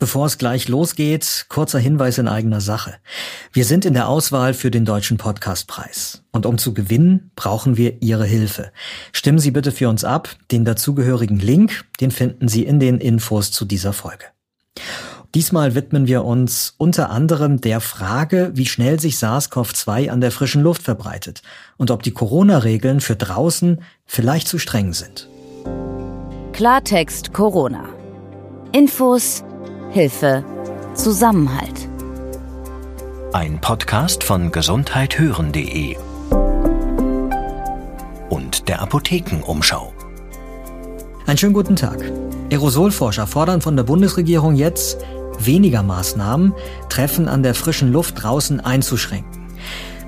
Bevor es gleich losgeht, kurzer Hinweis in eigener Sache. Wir sind in der Auswahl für den Deutschen Podcastpreis. Und um zu gewinnen, brauchen wir Ihre Hilfe. Stimmen Sie bitte für uns ab. Den dazugehörigen Link, den finden Sie in den Infos zu dieser Folge. Diesmal widmen wir uns unter anderem der Frage, wie schnell sich SARS-CoV-2 an der frischen Luft verbreitet und ob die Corona-Regeln für draußen vielleicht zu streng sind. Klartext Corona. Infos Hilfe, Zusammenhalt. Ein Podcast von gesundheithören.de und der Apothekenumschau. Einen schönen guten Tag. Aerosolforscher fordern von der Bundesregierung jetzt, weniger Maßnahmen, Treffen an der frischen Luft draußen einzuschränken.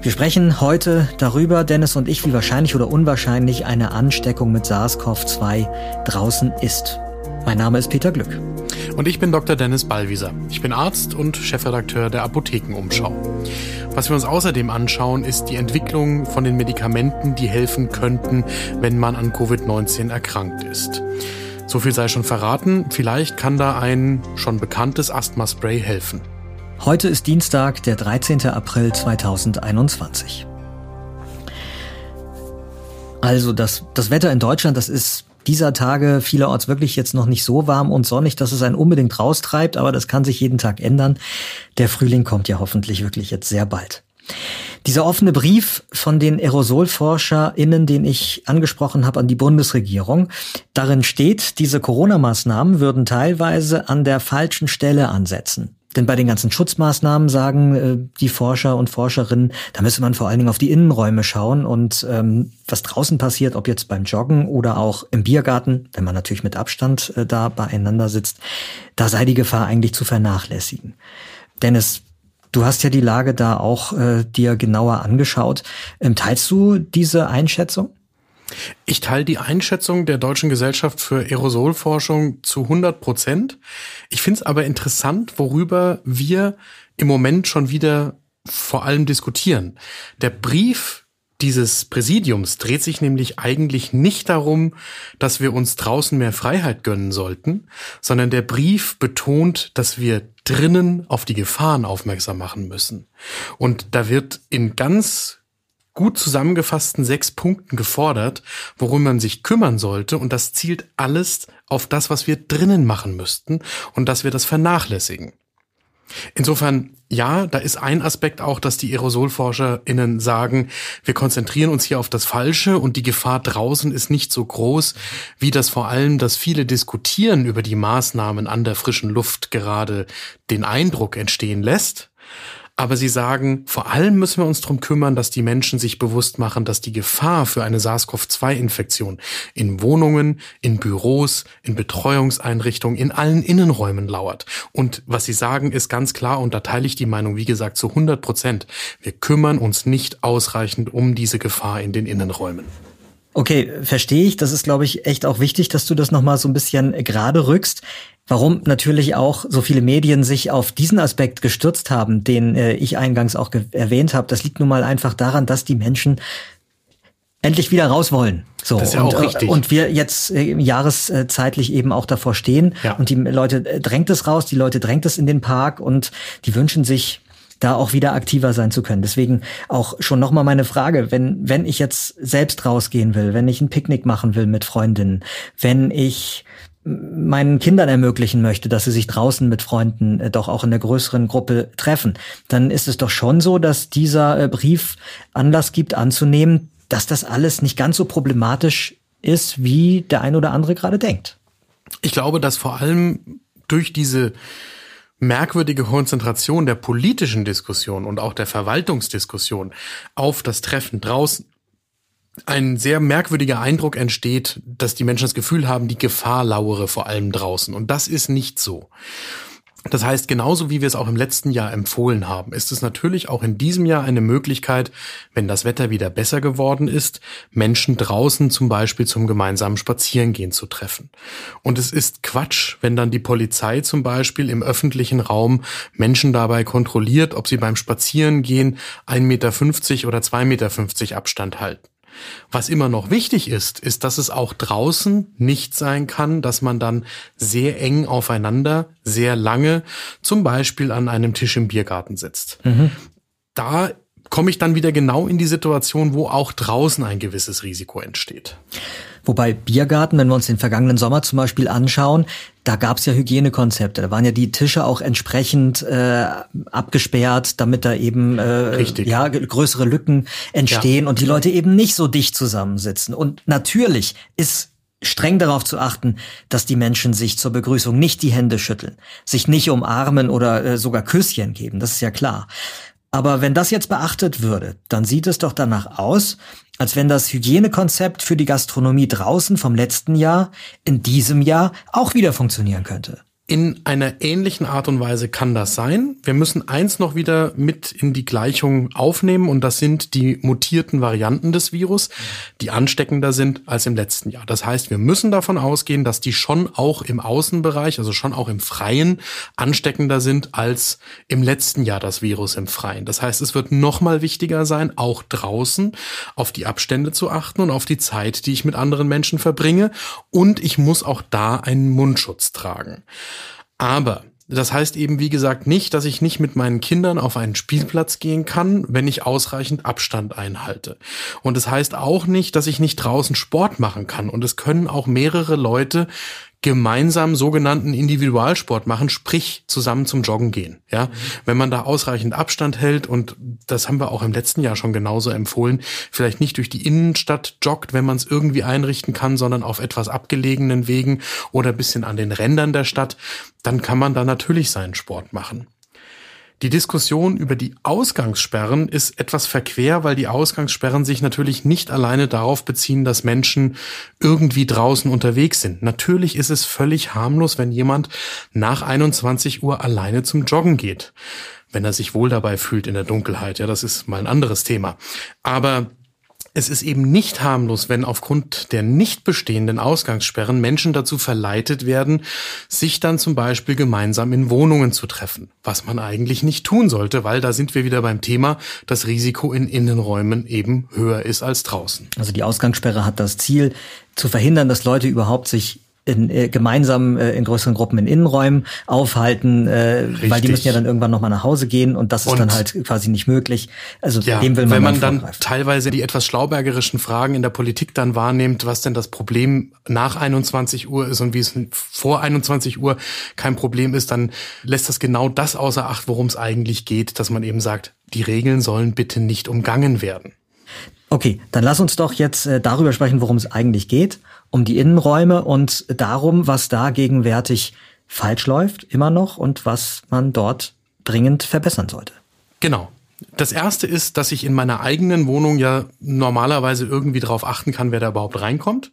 Wir sprechen heute darüber, Dennis und ich, wie wahrscheinlich oder unwahrscheinlich eine Ansteckung mit SARS-CoV-2 draußen ist. Mein Name ist Peter Glück. Und ich bin Dr. Dennis Ballwieser. Ich bin Arzt und Chefredakteur der Apothekenumschau. Was wir uns außerdem anschauen, ist die Entwicklung von den Medikamenten, die helfen könnten, wenn man an Covid-19 erkrankt ist. So viel sei schon verraten, vielleicht kann da ein schon bekanntes Asthma-Spray helfen. Heute ist Dienstag, der 13. April 2021. Also das, das Wetter in Deutschland, das ist dieser Tage vielerorts wirklich jetzt noch nicht so warm und sonnig, dass es einen unbedingt raustreibt, aber das kann sich jeden Tag ändern. Der Frühling kommt ja hoffentlich wirklich jetzt sehr bald. Dieser offene Brief von den AerosolforscherInnen, den ich angesprochen habe an die Bundesregierung, darin steht, diese Corona-Maßnahmen würden teilweise an der falschen Stelle ansetzen. Denn bei den ganzen Schutzmaßnahmen sagen äh, die Forscher und Forscherinnen, da müsse man vor allen Dingen auf die Innenräume schauen und ähm, was draußen passiert, ob jetzt beim Joggen oder auch im Biergarten, wenn man natürlich mit Abstand äh, da beieinander sitzt, da sei die Gefahr eigentlich zu vernachlässigen. Dennis, du hast ja die Lage da auch äh, dir genauer angeschaut. Ähm, teilst du diese Einschätzung? Ich teile die Einschätzung der Deutschen Gesellschaft für Aerosolforschung zu 100 Prozent. Ich finde es aber interessant, worüber wir im Moment schon wieder vor allem diskutieren. Der Brief dieses Präsidiums dreht sich nämlich eigentlich nicht darum, dass wir uns draußen mehr Freiheit gönnen sollten, sondern der Brief betont, dass wir drinnen auf die Gefahren aufmerksam machen müssen. Und da wird in ganz gut zusammengefassten sechs Punkten gefordert, worum man sich kümmern sollte. Und das zielt alles auf das, was wir drinnen machen müssten und dass wir das vernachlässigen. Insofern, ja, da ist ein Aspekt auch, dass die AerosolforscherInnen sagen, wir konzentrieren uns hier auf das Falsche und die Gefahr draußen ist nicht so groß, wie das vor allem, dass viele diskutieren über die Maßnahmen an der frischen Luft gerade den Eindruck entstehen lässt. Aber sie sagen, vor allem müssen wir uns darum kümmern, dass die Menschen sich bewusst machen, dass die Gefahr für eine SARS-CoV-2-Infektion in Wohnungen, in Büros, in Betreuungseinrichtungen, in allen Innenräumen lauert. Und was sie sagen, ist ganz klar, und da teile ich die Meinung, wie gesagt, zu 100 Prozent. Wir kümmern uns nicht ausreichend um diese Gefahr in den Innenräumen. Okay, verstehe ich. Das ist, glaube ich, echt auch wichtig, dass du das nochmal so ein bisschen gerade rückst. Warum natürlich auch so viele Medien sich auf diesen Aspekt gestürzt haben, den äh, ich eingangs auch erwähnt habe, das liegt nun mal einfach daran, dass die Menschen endlich wieder raus wollen. So, das ist ja und, auch richtig. und wir jetzt äh, jahreszeitlich eben auch davor stehen ja. und die Leute äh, drängt es raus, die Leute drängt es in den Park und die wünschen sich da auch wieder aktiver sein zu können. Deswegen auch schon nochmal meine Frage, wenn, wenn ich jetzt selbst rausgehen will, wenn ich ein Picknick machen will mit Freundinnen, wenn ich meinen Kindern ermöglichen möchte, dass sie sich draußen mit Freunden äh, doch auch in der größeren Gruppe treffen, dann ist es doch schon so, dass dieser äh, Brief Anlass gibt anzunehmen, dass das alles nicht ganz so problematisch ist, wie der ein oder andere gerade denkt. Ich glaube, dass vor allem durch diese merkwürdige Konzentration der politischen Diskussion und auch der Verwaltungsdiskussion auf das Treffen draußen ein sehr merkwürdiger Eindruck entsteht, dass die Menschen das Gefühl haben, die Gefahr lauere vor allem draußen. Und das ist nicht so. Das heißt, genauso wie wir es auch im letzten Jahr empfohlen haben, ist es natürlich auch in diesem Jahr eine Möglichkeit, wenn das Wetter wieder besser geworden ist, Menschen draußen zum Beispiel zum gemeinsamen Spazierengehen zu treffen. Und es ist Quatsch, wenn dann die Polizei zum Beispiel im öffentlichen Raum Menschen dabei kontrolliert, ob sie beim Spazierengehen 1,50 Meter oder 2,50 Meter Abstand halten. Was immer noch wichtig ist, ist, dass es auch draußen nicht sein kann, dass man dann sehr eng aufeinander, sehr lange, zum Beispiel an einem Tisch im Biergarten sitzt. Mhm. Da komme ich dann wieder genau in die Situation, wo auch draußen ein gewisses Risiko entsteht. Wobei Biergarten, wenn wir uns den vergangenen Sommer zum Beispiel anschauen, da gab es ja Hygienekonzepte. Da waren ja die Tische auch entsprechend äh, abgesperrt, damit da eben äh, ja größere Lücken entstehen ja. und die Leute eben nicht so dicht zusammensitzen. Und natürlich ist streng darauf zu achten, dass die Menschen sich zur Begrüßung nicht die Hände schütteln, sich nicht umarmen oder äh, sogar Küsschen geben, das ist ja klar. Aber wenn das jetzt beachtet würde, dann sieht es doch danach aus, als wenn das Hygienekonzept für die Gastronomie draußen vom letzten Jahr in diesem Jahr auch wieder funktionieren könnte. In einer ähnlichen Art und Weise kann das sein. Wir müssen eins noch wieder mit in die Gleichung aufnehmen und das sind die mutierten Varianten des Virus, die ansteckender sind als im letzten Jahr. Das heißt, wir müssen davon ausgehen, dass die schon auch im Außenbereich, also schon auch im Freien ansteckender sind als im letzten Jahr das Virus im Freien. Das heißt, es wird noch mal wichtiger sein, auch draußen auf die Abstände zu achten und auf die Zeit, die ich mit anderen Menschen verbringe und ich muss auch da einen Mundschutz tragen. Aber das heißt eben, wie gesagt, nicht, dass ich nicht mit meinen Kindern auf einen Spielplatz gehen kann, wenn ich ausreichend Abstand einhalte. Und es das heißt auch nicht, dass ich nicht draußen Sport machen kann. Und es können auch mehrere Leute gemeinsam sogenannten Individualsport machen, sprich zusammen zum Joggen gehen. Ja, mhm. wenn man da ausreichend Abstand hält und das haben wir auch im letzten Jahr schon genauso empfohlen, vielleicht nicht durch die Innenstadt joggt, wenn man es irgendwie einrichten kann, sondern auf etwas abgelegenen Wegen oder bisschen an den Rändern der Stadt, dann kann man da natürlich seinen Sport machen. Die Diskussion über die Ausgangssperren ist etwas verquer, weil die Ausgangssperren sich natürlich nicht alleine darauf beziehen, dass Menschen irgendwie draußen unterwegs sind. Natürlich ist es völlig harmlos, wenn jemand nach 21 Uhr alleine zum Joggen geht. Wenn er sich wohl dabei fühlt in der Dunkelheit. Ja, das ist mal ein anderes Thema. Aber es ist eben nicht harmlos, wenn aufgrund der nicht bestehenden Ausgangssperren Menschen dazu verleitet werden, sich dann zum Beispiel gemeinsam in Wohnungen zu treffen, was man eigentlich nicht tun sollte, weil da sind wir wieder beim Thema, das Risiko in Innenräumen eben höher ist als draußen. Also die Ausgangssperre hat das Ziel, zu verhindern, dass Leute überhaupt sich in, äh, gemeinsam äh, in größeren Gruppen in Innenräumen aufhalten, äh, weil die müssen ja dann irgendwann nochmal nach Hause gehen und das ist und dann halt quasi nicht möglich. Also ja, dem will man Wenn man dann teilweise die etwas schlaubergerischen Fragen in der Politik dann wahrnimmt, was denn das Problem nach 21 Uhr ist und wie es vor 21 Uhr kein Problem ist, dann lässt das genau das außer Acht, worum es eigentlich geht, dass man eben sagt, die Regeln sollen bitte nicht umgangen werden. Okay, dann lass uns doch jetzt äh, darüber sprechen, worum es eigentlich geht um die Innenräume und darum, was da gegenwärtig falsch läuft, immer noch und was man dort dringend verbessern sollte. Genau. Das erste ist, dass ich in meiner eigenen Wohnung ja normalerweise irgendwie darauf achten kann, wer da überhaupt reinkommt.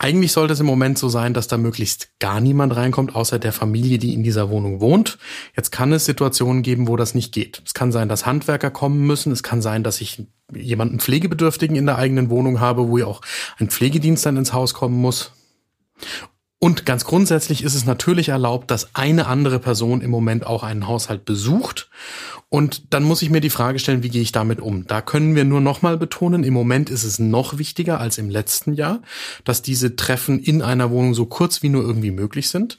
Eigentlich sollte es im Moment so sein, dass da möglichst gar niemand reinkommt, außer der Familie, die in dieser Wohnung wohnt. Jetzt kann es Situationen geben, wo das nicht geht. Es kann sein, dass Handwerker kommen müssen. Es kann sein, dass ich jemanden Pflegebedürftigen in der eigenen Wohnung habe, wo ja auch ein Pflegedienst dann ins Haus kommen muss. Und ganz grundsätzlich ist es natürlich erlaubt, dass eine andere Person im Moment auch einen Haushalt besucht. Und dann muss ich mir die Frage stellen, wie gehe ich damit um? Da können wir nur nochmal betonen, im Moment ist es noch wichtiger als im letzten Jahr, dass diese Treffen in einer Wohnung so kurz wie nur irgendwie möglich sind,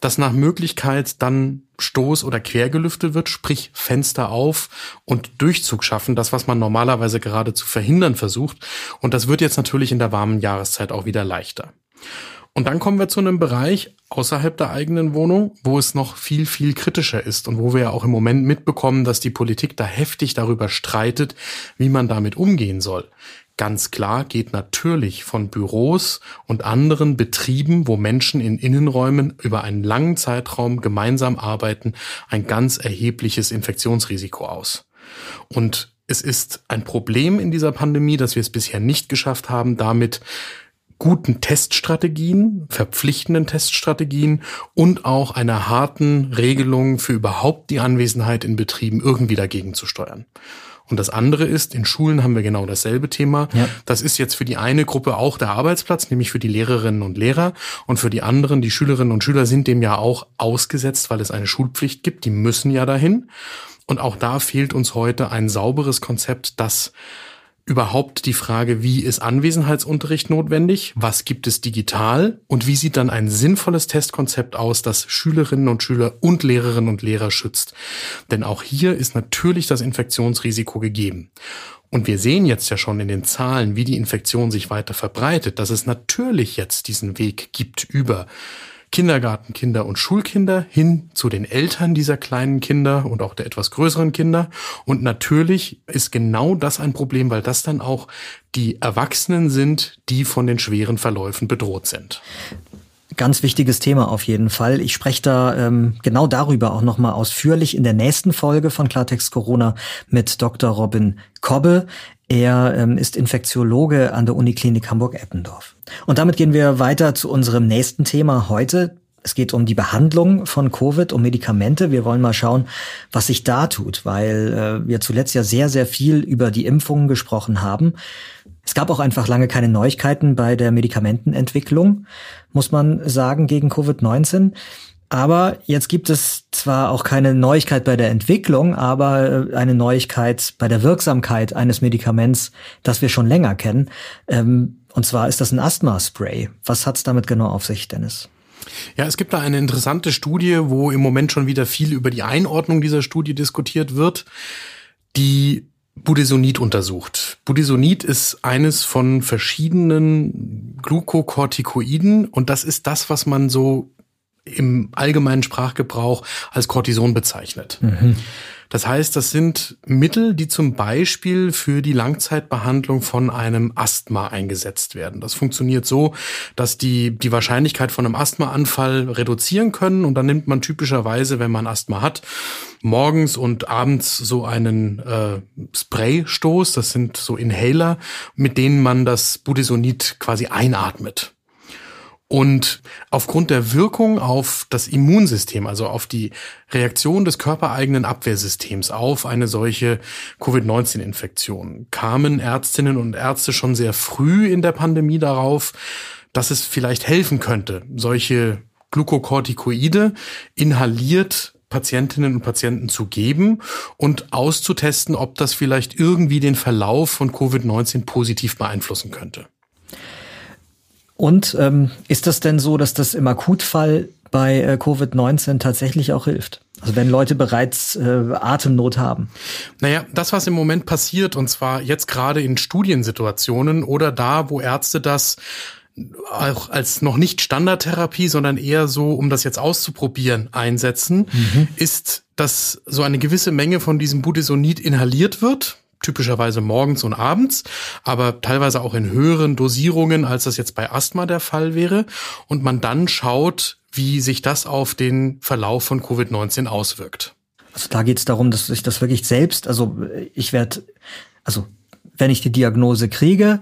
dass nach Möglichkeit dann Stoß- oder Quergelüftet wird, sprich Fenster auf und Durchzug schaffen, das, was man normalerweise gerade zu verhindern versucht. Und das wird jetzt natürlich in der warmen Jahreszeit auch wieder leichter. Und dann kommen wir zu einem Bereich außerhalb der eigenen Wohnung, wo es noch viel, viel kritischer ist und wo wir ja auch im Moment mitbekommen, dass die Politik da heftig darüber streitet, wie man damit umgehen soll. Ganz klar geht natürlich von Büros und anderen Betrieben, wo Menschen in Innenräumen über einen langen Zeitraum gemeinsam arbeiten, ein ganz erhebliches Infektionsrisiko aus. Und es ist ein Problem in dieser Pandemie, dass wir es bisher nicht geschafft haben, damit guten Teststrategien, verpflichtenden Teststrategien und auch einer harten Regelung für überhaupt die Anwesenheit in Betrieben irgendwie dagegen zu steuern. Und das andere ist, in Schulen haben wir genau dasselbe Thema. Ja. Das ist jetzt für die eine Gruppe auch der Arbeitsplatz, nämlich für die Lehrerinnen und Lehrer. Und für die anderen, die Schülerinnen und Schüler sind dem ja auch ausgesetzt, weil es eine Schulpflicht gibt. Die müssen ja dahin. Und auch da fehlt uns heute ein sauberes Konzept, das überhaupt die Frage, wie ist Anwesenheitsunterricht notwendig, was gibt es digital und wie sieht dann ein sinnvolles Testkonzept aus, das Schülerinnen und Schüler und Lehrerinnen und Lehrer schützt. Denn auch hier ist natürlich das Infektionsrisiko gegeben. Und wir sehen jetzt ja schon in den Zahlen, wie die Infektion sich weiter verbreitet, dass es natürlich jetzt diesen Weg gibt über Kindergartenkinder und Schulkinder hin zu den Eltern dieser kleinen Kinder und auch der etwas größeren Kinder. Und natürlich ist genau das ein Problem, weil das dann auch die Erwachsenen sind, die von den schweren Verläufen bedroht sind. Ganz wichtiges Thema auf jeden Fall. Ich spreche da ähm, genau darüber auch nochmal ausführlich in der nächsten Folge von Klartext Corona mit Dr. Robin Kobbe. Er ähm, ist Infektiologe an der Uniklinik Hamburg-Eppendorf. Und damit gehen wir weiter zu unserem nächsten Thema heute. Es geht um die Behandlung von Covid, um Medikamente. Wir wollen mal schauen, was sich da tut, weil äh, wir zuletzt ja sehr, sehr viel über die Impfungen gesprochen haben. Es gab auch einfach lange keine Neuigkeiten bei der Medikamentenentwicklung, muss man sagen, gegen Covid-19. Aber jetzt gibt es zwar auch keine Neuigkeit bei der Entwicklung, aber äh, eine Neuigkeit bei der Wirksamkeit eines Medikaments, das wir schon länger kennen. Ähm, und zwar ist das ein Asthma-Spray. Was hat's damit genau auf sich, Dennis? Ja, es gibt da eine interessante Studie, wo im Moment schon wieder viel über die Einordnung dieser Studie diskutiert wird, die Budesonid untersucht. Budesonid ist eines von verschiedenen Glukokortikoiden und das ist das, was man so im allgemeinen Sprachgebrauch als Cortison bezeichnet. Mhm. Das heißt, das sind Mittel, die zum Beispiel für die Langzeitbehandlung von einem Asthma eingesetzt werden. Das funktioniert so, dass die die Wahrscheinlichkeit von einem Asthmaanfall reduzieren können und dann nimmt man typischerweise, wenn man Asthma hat, morgens und abends so einen äh, Spraystoß, das sind so Inhaler, mit denen man das Budesonid quasi einatmet. Und aufgrund der Wirkung auf das Immunsystem, also auf die Reaktion des körpereigenen Abwehrsystems auf eine solche Covid-19-Infektion, kamen Ärztinnen und Ärzte schon sehr früh in der Pandemie darauf, dass es vielleicht helfen könnte, solche Glukokortikoide inhaliert Patientinnen und Patienten zu geben und auszutesten, ob das vielleicht irgendwie den Verlauf von Covid-19 positiv beeinflussen könnte. Und ähm, ist das denn so, dass das im Akutfall bei äh, Covid-19 tatsächlich auch hilft? Also wenn Leute bereits äh, Atemnot haben. Naja, das, was im Moment passiert, und zwar jetzt gerade in Studiensituationen oder da, wo Ärzte das auch als noch nicht Standardtherapie, sondern eher so, um das jetzt auszuprobieren, einsetzen, mhm. ist, dass so eine gewisse Menge von diesem Budesonid inhaliert wird typischerweise morgens und abends, aber teilweise auch in höheren Dosierungen, als das jetzt bei Asthma der Fall wäre. Und man dann schaut, wie sich das auf den Verlauf von Covid-19 auswirkt. Also da geht es darum, dass ich das wirklich selbst, also ich werde, also wenn ich die Diagnose kriege,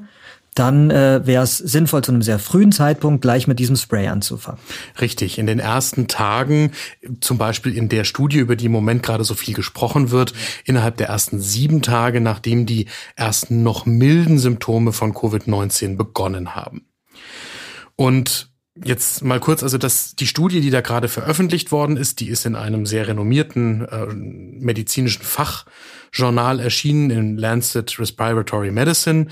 dann äh, wäre es sinnvoll, zu einem sehr frühen Zeitpunkt gleich mit diesem Spray anzufangen. Richtig, in den ersten Tagen, zum Beispiel in der Studie, über die im Moment gerade so viel gesprochen wird, innerhalb der ersten sieben Tage, nachdem die ersten noch milden Symptome von Covid-19 begonnen haben. Und Jetzt mal kurz, also das, die Studie, die da gerade veröffentlicht worden ist, die ist in einem sehr renommierten äh, medizinischen Fachjournal erschienen, in Lancet Respiratory Medicine.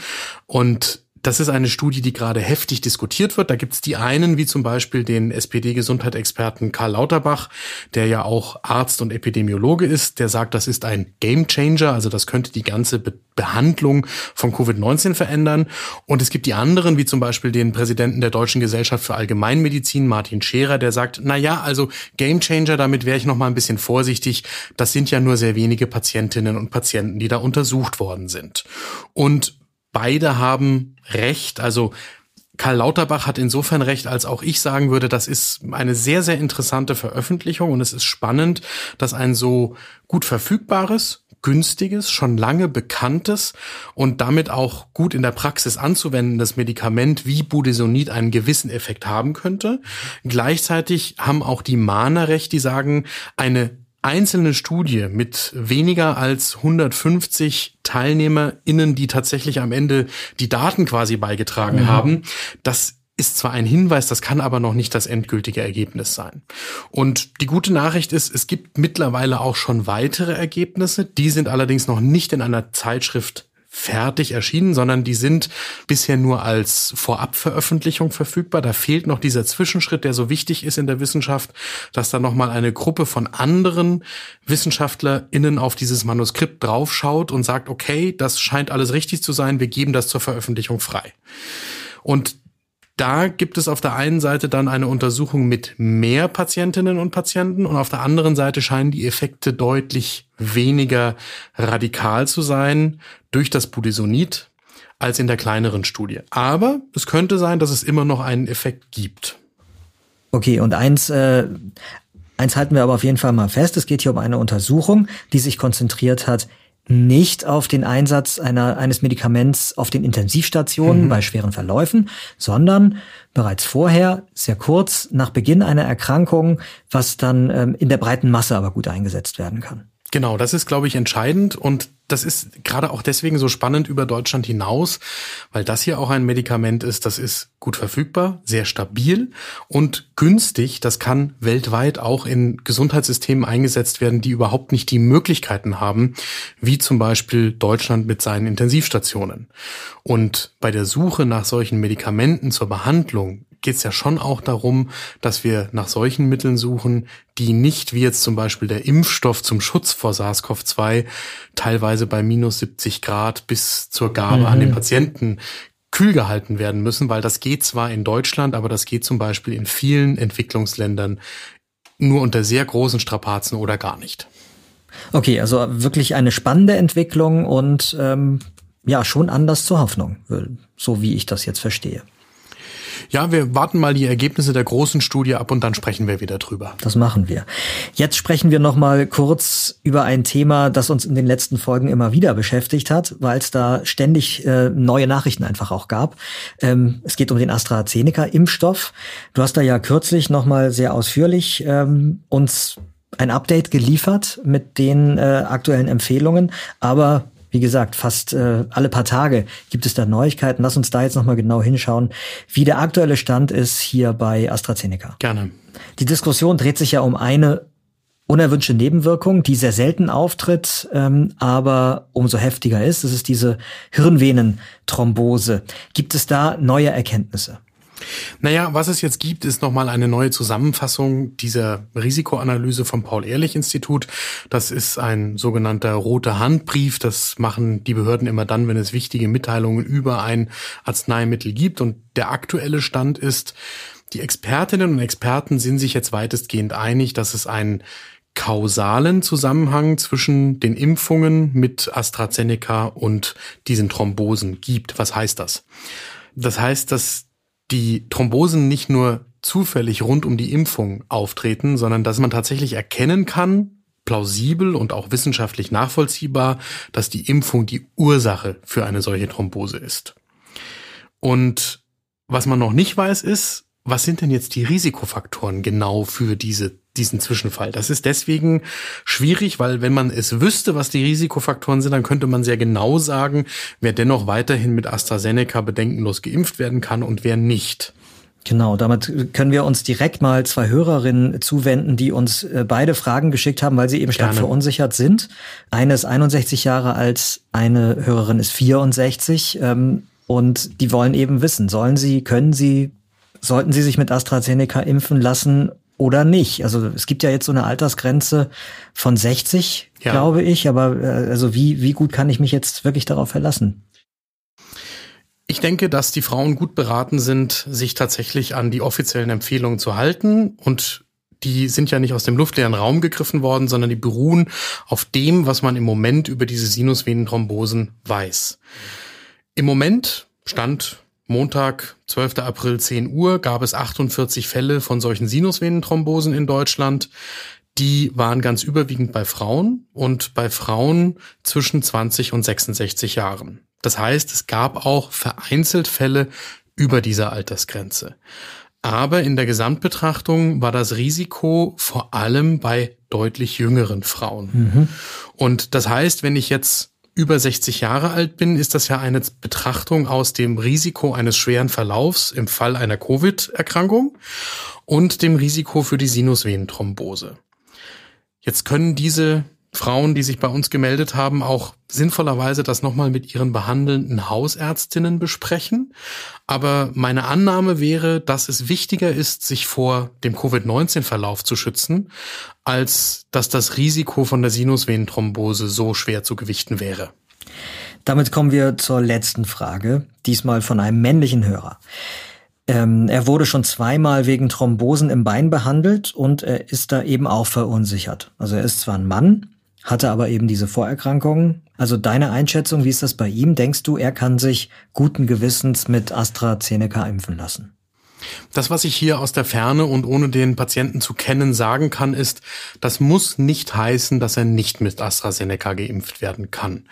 Und das ist eine Studie, die gerade heftig diskutiert wird. Da gibt es die einen, wie zum Beispiel den SPD-Gesundheitsexperten Karl Lauterbach, der ja auch Arzt und Epidemiologe ist, der sagt, das ist ein Gamechanger, also das könnte die ganze Be Behandlung von Covid-19 verändern. Und es gibt die anderen, wie zum Beispiel den Präsidenten der Deutschen Gesellschaft für Allgemeinmedizin, Martin Scherer, der sagt, na ja, also Gamechanger, damit wäre ich noch mal ein bisschen vorsichtig. Das sind ja nur sehr wenige Patientinnen und Patienten, die da untersucht worden sind. Und beide haben recht. Also Karl Lauterbach hat insofern recht, als auch ich sagen würde, das ist eine sehr, sehr interessante Veröffentlichung und es ist spannend, dass ein so gut verfügbares, günstiges, schon lange bekanntes und damit auch gut in der Praxis anzuwendendes Medikament wie Budesonid einen gewissen Effekt haben könnte. Gleichzeitig haben auch die Mahner recht, die sagen, eine einzelne Studie mit weniger als 150 TeilnehmerInnen, die tatsächlich am Ende die Daten quasi beigetragen mhm. haben, das ist zwar ein Hinweis, das kann aber noch nicht das endgültige Ergebnis sein. Und die gute Nachricht ist, es gibt mittlerweile auch schon weitere Ergebnisse, die sind allerdings noch nicht in einer Zeitschrift fertig erschienen, sondern die sind bisher nur als Vorabveröffentlichung verfügbar. Da fehlt noch dieser Zwischenschritt, der so wichtig ist in der Wissenschaft, dass da nochmal eine Gruppe von anderen WissenschaftlerInnen auf dieses Manuskript draufschaut und sagt, okay, das scheint alles richtig zu sein, wir geben das zur Veröffentlichung frei. Und da gibt es auf der einen Seite dann eine Untersuchung mit mehr Patientinnen und Patienten und auf der anderen Seite scheinen die Effekte deutlich weniger radikal zu sein durch das Budesonid als in der kleineren Studie. Aber es könnte sein, dass es immer noch einen Effekt gibt. Okay, und eins, äh, eins halten wir aber auf jeden Fall mal fest. Es geht hier um eine Untersuchung, die sich konzentriert hat nicht auf den Einsatz einer, eines Medikaments auf den Intensivstationen mhm. bei schweren Verläufen, sondern bereits vorher, sehr kurz nach Beginn einer Erkrankung, was dann ähm, in der breiten Masse aber gut eingesetzt werden kann. Genau, das ist, glaube ich, entscheidend und das ist gerade auch deswegen so spannend über Deutschland hinaus, weil das hier auch ein Medikament ist, das ist gut verfügbar, sehr stabil und günstig. Das kann weltweit auch in Gesundheitssystemen eingesetzt werden, die überhaupt nicht die Möglichkeiten haben, wie zum Beispiel Deutschland mit seinen Intensivstationen. Und bei der Suche nach solchen Medikamenten zur Behandlung geht es ja schon auch darum, dass wir nach solchen Mitteln suchen, die nicht, wie jetzt zum Beispiel der Impfstoff zum Schutz vor SARS-CoV-2, teilweise bei minus 70 Grad bis zur Gabe mhm. an den mhm. Patienten kühl gehalten werden müssen, weil das geht zwar in Deutschland, aber das geht zum Beispiel in vielen Entwicklungsländern nur unter sehr großen Strapazen oder gar nicht. Okay, also wirklich eine spannende Entwicklung und ähm, ja, schon anders zur Hoffnung, so wie ich das jetzt verstehe. Ja, wir warten mal die Ergebnisse der großen Studie ab und dann sprechen wir wieder drüber. Das machen wir. Jetzt sprechen wir noch mal kurz über ein Thema, das uns in den letzten Folgen immer wieder beschäftigt hat, weil es da ständig äh, neue Nachrichten einfach auch gab. Ähm, es geht um den AstraZeneca-Impfstoff. Du hast da ja kürzlich noch mal sehr ausführlich ähm, uns ein Update geliefert mit den äh, aktuellen Empfehlungen, aber wie gesagt, fast äh, alle paar Tage gibt es da Neuigkeiten. Lass uns da jetzt nochmal genau hinschauen, wie der aktuelle Stand ist hier bei AstraZeneca. Gerne. Die Diskussion dreht sich ja um eine unerwünschte Nebenwirkung, die sehr selten auftritt, ähm, aber umso heftiger ist. Das ist diese Hirnvenenthrombose. Gibt es da neue Erkenntnisse? Naja, was es jetzt gibt, ist nochmal eine neue Zusammenfassung dieser Risikoanalyse vom Paul-Ehrlich-Institut. Das ist ein sogenannter roter Handbrief. Das machen die Behörden immer dann, wenn es wichtige Mitteilungen über ein Arzneimittel gibt. Und der aktuelle Stand ist, die Expertinnen und Experten sind sich jetzt weitestgehend einig, dass es einen kausalen Zusammenhang zwischen den Impfungen mit AstraZeneca und diesen Thrombosen gibt. Was heißt das? Das heißt, dass die Thrombosen nicht nur zufällig rund um die Impfung auftreten, sondern dass man tatsächlich erkennen kann, plausibel und auch wissenschaftlich nachvollziehbar, dass die Impfung die Ursache für eine solche Thrombose ist. Und was man noch nicht weiß, ist, was sind denn jetzt die Risikofaktoren genau für diese, diesen Zwischenfall? Das ist deswegen schwierig, weil wenn man es wüsste, was die Risikofaktoren sind, dann könnte man sehr genau sagen, wer dennoch weiterhin mit AstraZeneca bedenkenlos geimpft werden kann und wer nicht. Genau, damit können wir uns direkt mal zwei Hörerinnen zuwenden, die uns äh, beide Fragen geschickt haben, weil sie eben stark Gerne. verunsichert sind. Eine ist 61 Jahre alt, eine Hörerin ist 64 ähm, und die wollen eben wissen, sollen sie, können sie sollten sie sich mit AstraZeneca impfen lassen oder nicht? Also es gibt ja jetzt so eine Altersgrenze von 60, ja. glaube ich, aber äh, also wie, wie gut kann ich mich jetzt wirklich darauf verlassen? Ich denke, dass die Frauen gut beraten sind, sich tatsächlich an die offiziellen Empfehlungen zu halten und die sind ja nicht aus dem luftleeren Raum gegriffen worden, sondern die beruhen auf dem, was man im Moment über diese Sinusvenenthrombosen weiß. Im Moment stand Montag, 12. April, 10 Uhr, gab es 48 Fälle von solchen Sinusvenenthrombosen in Deutschland. Die waren ganz überwiegend bei Frauen und bei Frauen zwischen 20 und 66 Jahren. Das heißt, es gab auch vereinzelt Fälle über dieser Altersgrenze. Aber in der Gesamtbetrachtung war das Risiko vor allem bei deutlich jüngeren Frauen. Mhm. Und das heißt, wenn ich jetzt über 60 Jahre alt bin, ist das ja eine Betrachtung aus dem Risiko eines schweren Verlaufs im Fall einer Covid-Erkrankung und dem Risiko für die Sinusvenenthrombose. Jetzt können diese Frauen, die sich bei uns gemeldet haben, auch sinnvollerweise das nochmal mit ihren behandelnden Hausärztinnen besprechen. Aber meine Annahme wäre, dass es wichtiger ist, sich vor dem Covid-19-Verlauf zu schützen, als dass das Risiko von der Sinusvenenthrombose so schwer zu gewichten wäre. Damit kommen wir zur letzten Frage, diesmal von einem männlichen Hörer. Ähm, er wurde schon zweimal wegen Thrombosen im Bein behandelt und er ist da eben auch verunsichert. Also er ist zwar ein Mann, hatte aber eben diese Vorerkrankungen. Also deine Einschätzung, wie ist das bei ihm? Denkst du, er kann sich guten Gewissens mit AstraZeneca impfen lassen? Das, was ich hier aus der Ferne und ohne den Patienten zu kennen sagen kann, ist, das muss nicht heißen, dass er nicht mit AstraZeneca geimpft werden kann.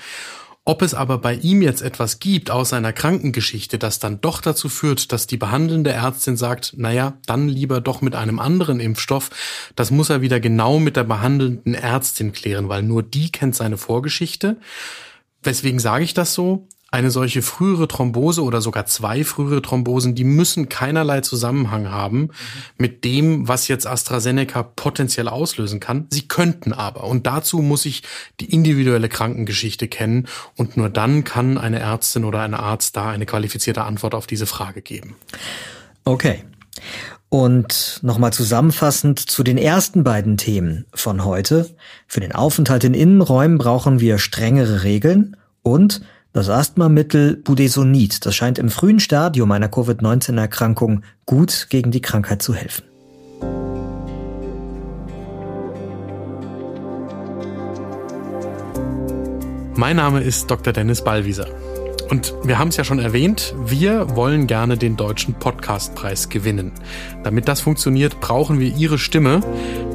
Ob es aber bei ihm jetzt etwas gibt aus seiner Krankengeschichte, das dann doch dazu führt, dass die behandelnde Ärztin sagt, naja, dann lieber doch mit einem anderen Impfstoff, das muss er wieder genau mit der behandelnden Ärztin klären, weil nur die kennt seine Vorgeschichte. Weswegen sage ich das so? Eine solche frühere Thrombose oder sogar zwei frühere Thrombosen, die müssen keinerlei Zusammenhang haben mit dem, was jetzt AstraZeneca potenziell auslösen kann. Sie könnten aber. Und dazu muss ich die individuelle Krankengeschichte kennen. Und nur dann kann eine Ärztin oder ein Arzt da eine qualifizierte Antwort auf diese Frage geben. Okay. Und nochmal zusammenfassend zu den ersten beiden Themen von heute. Für den Aufenthalt in Innenräumen brauchen wir strengere Regeln und das Asthmamittel Budesonid, das scheint im frühen Stadium einer Covid-19-Erkrankung gut gegen die Krankheit zu helfen. Mein Name ist Dr. Dennis Ballwieser. Und wir haben es ja schon erwähnt, wir wollen gerne den deutschen Podcastpreis gewinnen. Damit das funktioniert, brauchen wir Ihre Stimme.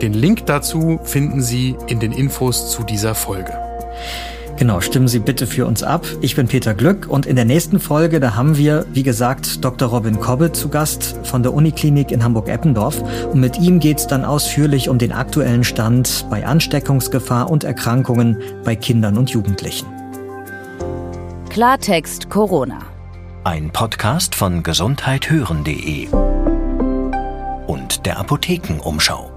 Den Link dazu finden Sie in den Infos zu dieser Folge. Genau, stimmen Sie bitte für uns ab. Ich bin Peter Glück und in der nächsten Folge, da haben wir, wie gesagt, Dr. Robin Kobbe zu Gast von der Uniklinik in Hamburg-Eppendorf. Und mit ihm geht's dann ausführlich um den aktuellen Stand bei Ansteckungsgefahr und Erkrankungen bei Kindern und Jugendlichen. Klartext Corona. Ein Podcast von gesundheithören.de und der Apothekenumschau.